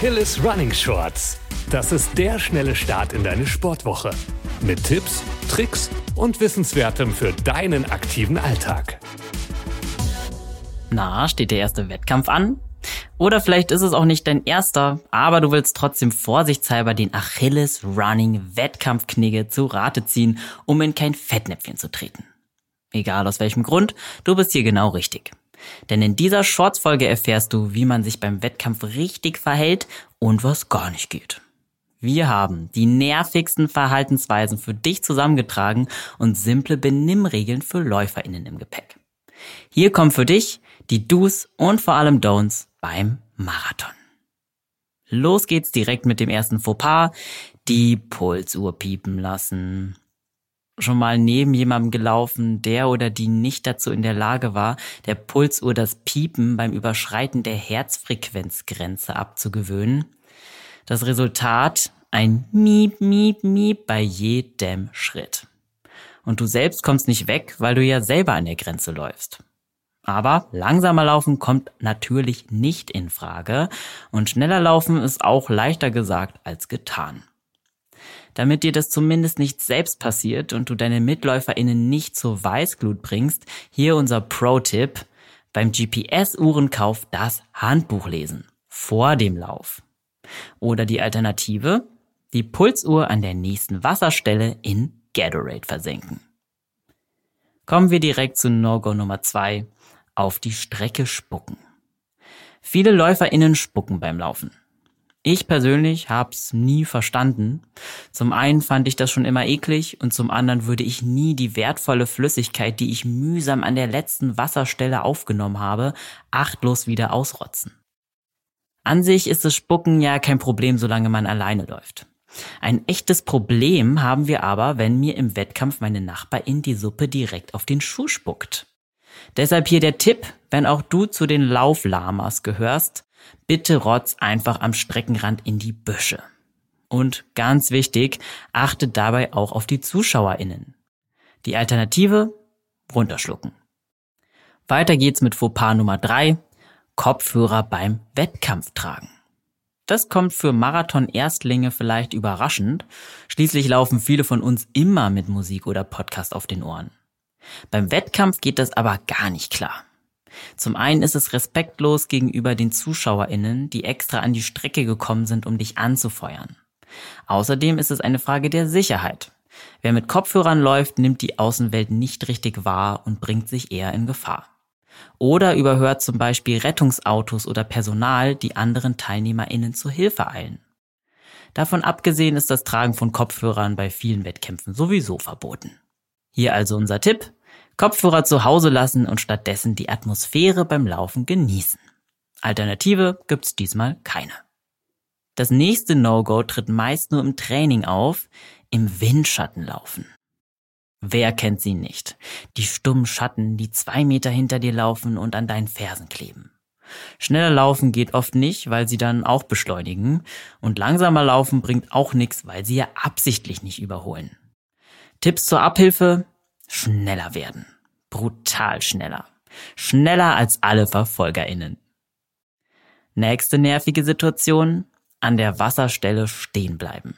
Achilles Running Shorts. Das ist der schnelle Start in deine Sportwoche. Mit Tipps, Tricks und Wissenswertem für deinen aktiven Alltag. Na, steht der erste Wettkampf an? Oder vielleicht ist es auch nicht dein erster, aber du willst trotzdem vorsichtshalber den Achilles Running Wettkampfknigge zu Rate ziehen, um in kein Fettnäpfchen zu treten. Egal aus welchem Grund, du bist hier genau richtig. Denn in dieser Shorts-Folge erfährst du, wie man sich beim Wettkampf richtig verhält und was gar nicht geht. Wir haben die nervigsten Verhaltensweisen für dich zusammengetragen und simple Benimmregeln für LäuferInnen im Gepäck. Hier kommen für dich die Do's und vor allem Don'ts beim Marathon. Los geht's direkt mit dem ersten Fauxpas, die Pulsuhr piepen lassen schon mal neben jemandem gelaufen, der oder die nicht dazu in der Lage war, der Pulsuhr das Piepen beim Überschreiten der Herzfrequenzgrenze abzugewöhnen. Das Resultat ein Miep, Miep, Miep bei jedem Schritt. Und du selbst kommst nicht weg, weil du ja selber an der Grenze läufst. Aber langsamer laufen kommt natürlich nicht in Frage und schneller laufen ist auch leichter gesagt als getan. Damit dir das zumindest nicht selbst passiert und du deine MitläuferInnen nicht zur Weißglut bringst, hier unser Pro-Tipp. Beim GPS-Uhrenkauf das Handbuch lesen. Vor dem Lauf. Oder die Alternative, die Pulsuhr an der nächsten Wasserstelle in Gatorade versenken. Kommen wir direkt zu No-Go Nummer zwei: Auf die Strecke spucken. Viele LäuferInnen spucken beim Laufen. Ich persönlich hab's nie verstanden. Zum einen fand ich das schon immer eklig und zum anderen würde ich nie die wertvolle Flüssigkeit, die ich mühsam an der letzten Wasserstelle aufgenommen habe, achtlos wieder ausrotzen. An sich ist das Spucken ja kein Problem, solange man alleine läuft. Ein echtes Problem haben wir aber, wenn mir im Wettkampf meine Nachbarin die Suppe direkt auf den Schuh spuckt. Deshalb hier der Tipp, wenn auch du zu den Lauflamas gehörst, Bitte rotz einfach am Streckenrand in die Büsche. Und ganz wichtig, achtet dabei auch auf die ZuschauerInnen. Die Alternative? Runterschlucken. Weiter geht's mit Fauxpas Nummer drei: Kopfhörer beim Wettkampf tragen. Das kommt für Marathon-Erstlinge vielleicht überraschend. Schließlich laufen viele von uns immer mit Musik oder Podcast auf den Ohren. Beim Wettkampf geht das aber gar nicht klar. Zum einen ist es respektlos gegenüber den ZuschauerInnen, die extra an die Strecke gekommen sind, um dich anzufeuern. Außerdem ist es eine Frage der Sicherheit. Wer mit Kopfhörern läuft, nimmt die Außenwelt nicht richtig wahr und bringt sich eher in Gefahr. Oder überhört zum Beispiel Rettungsautos oder Personal, die anderen TeilnehmerInnen zur Hilfe eilen. Davon abgesehen ist das Tragen von Kopfhörern bei vielen Wettkämpfen sowieso verboten. Hier also unser Tipp. Kopfhörer zu Hause lassen und stattdessen die Atmosphäre beim Laufen genießen. Alternative gibt's diesmal keine. Das nächste No-Go tritt meist nur im Training auf, im Windschatten laufen. Wer kennt sie nicht? Die stummen Schatten, die zwei Meter hinter dir laufen und an deinen Fersen kleben. Schneller laufen geht oft nicht, weil sie dann auch beschleunigen. Und langsamer laufen bringt auch nichts, weil sie ja absichtlich nicht überholen. Tipps zur Abhilfe? Schneller werden. Brutal schneller. Schneller als alle VerfolgerInnen. Nächste nervige Situation, an der Wasserstelle stehen bleiben.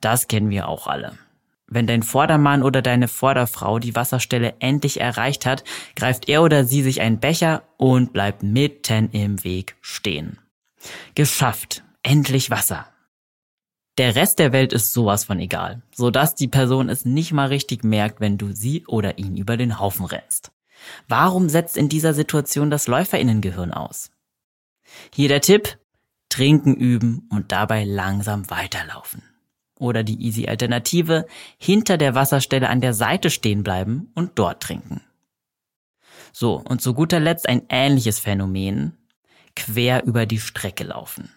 Das kennen wir auch alle. Wenn dein Vordermann oder deine Vorderfrau die Wasserstelle endlich erreicht hat, greift er oder sie sich einen Becher und bleibt mitten im Weg stehen. Geschafft. Endlich Wasser. Der Rest der Welt ist sowas von egal, sodass die Person es nicht mal richtig merkt, wenn du sie oder ihn über den Haufen rennst. Warum setzt in dieser Situation das Läuferinnengehirn aus? Hier der Tipp, trinken üben und dabei langsam weiterlaufen. Oder die easy Alternative, hinter der Wasserstelle an der Seite stehen bleiben und dort trinken. So, und zu guter Letzt ein ähnliches Phänomen, quer über die Strecke laufen.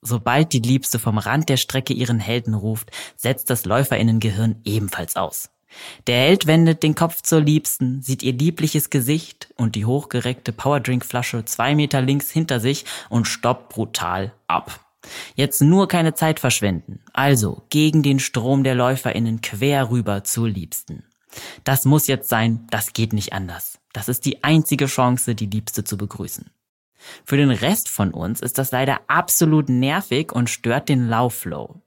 Sobald die Liebste vom Rand der Strecke ihren Helden ruft, setzt das Läuferinnengehirn ebenfalls aus. Der Held wendet den Kopf zur Liebsten, sieht ihr liebliches Gesicht und die hochgereckte Powerdrinkflasche zwei Meter links hinter sich und stoppt brutal ab. Jetzt nur keine Zeit verschwenden. Also gegen den Strom der LäuferInnen quer rüber zur Liebsten. Das muss jetzt sein, das geht nicht anders. Das ist die einzige Chance, die Liebste zu begrüßen. Für den Rest von uns ist das leider absolut nervig und stört den Laufflow.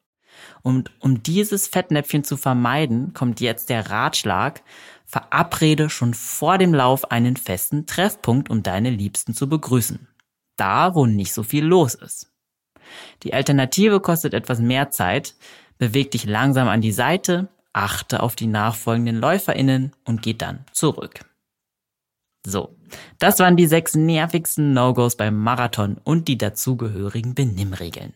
Und um dieses Fettnäpfchen zu vermeiden, kommt jetzt der Ratschlag, verabrede schon vor dem Lauf einen festen Treffpunkt, um deine Liebsten zu begrüßen. Da, wo nicht so viel los ist. Die Alternative kostet etwas mehr Zeit, beweg dich langsam an die Seite, achte auf die nachfolgenden LäuferInnen und geh dann zurück. So, das waren die sechs nervigsten No-Gos beim Marathon und die dazugehörigen Benimmregeln.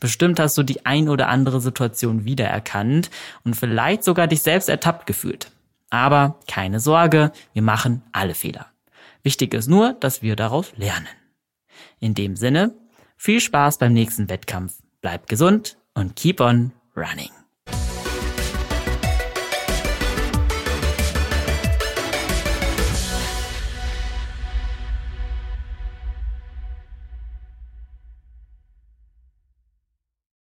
Bestimmt hast du die ein oder andere Situation wiedererkannt und vielleicht sogar dich selbst ertappt gefühlt. Aber keine Sorge, wir machen alle Fehler. Wichtig ist nur, dass wir daraus lernen. In dem Sinne, viel Spaß beim nächsten Wettkampf, bleib gesund und keep on running.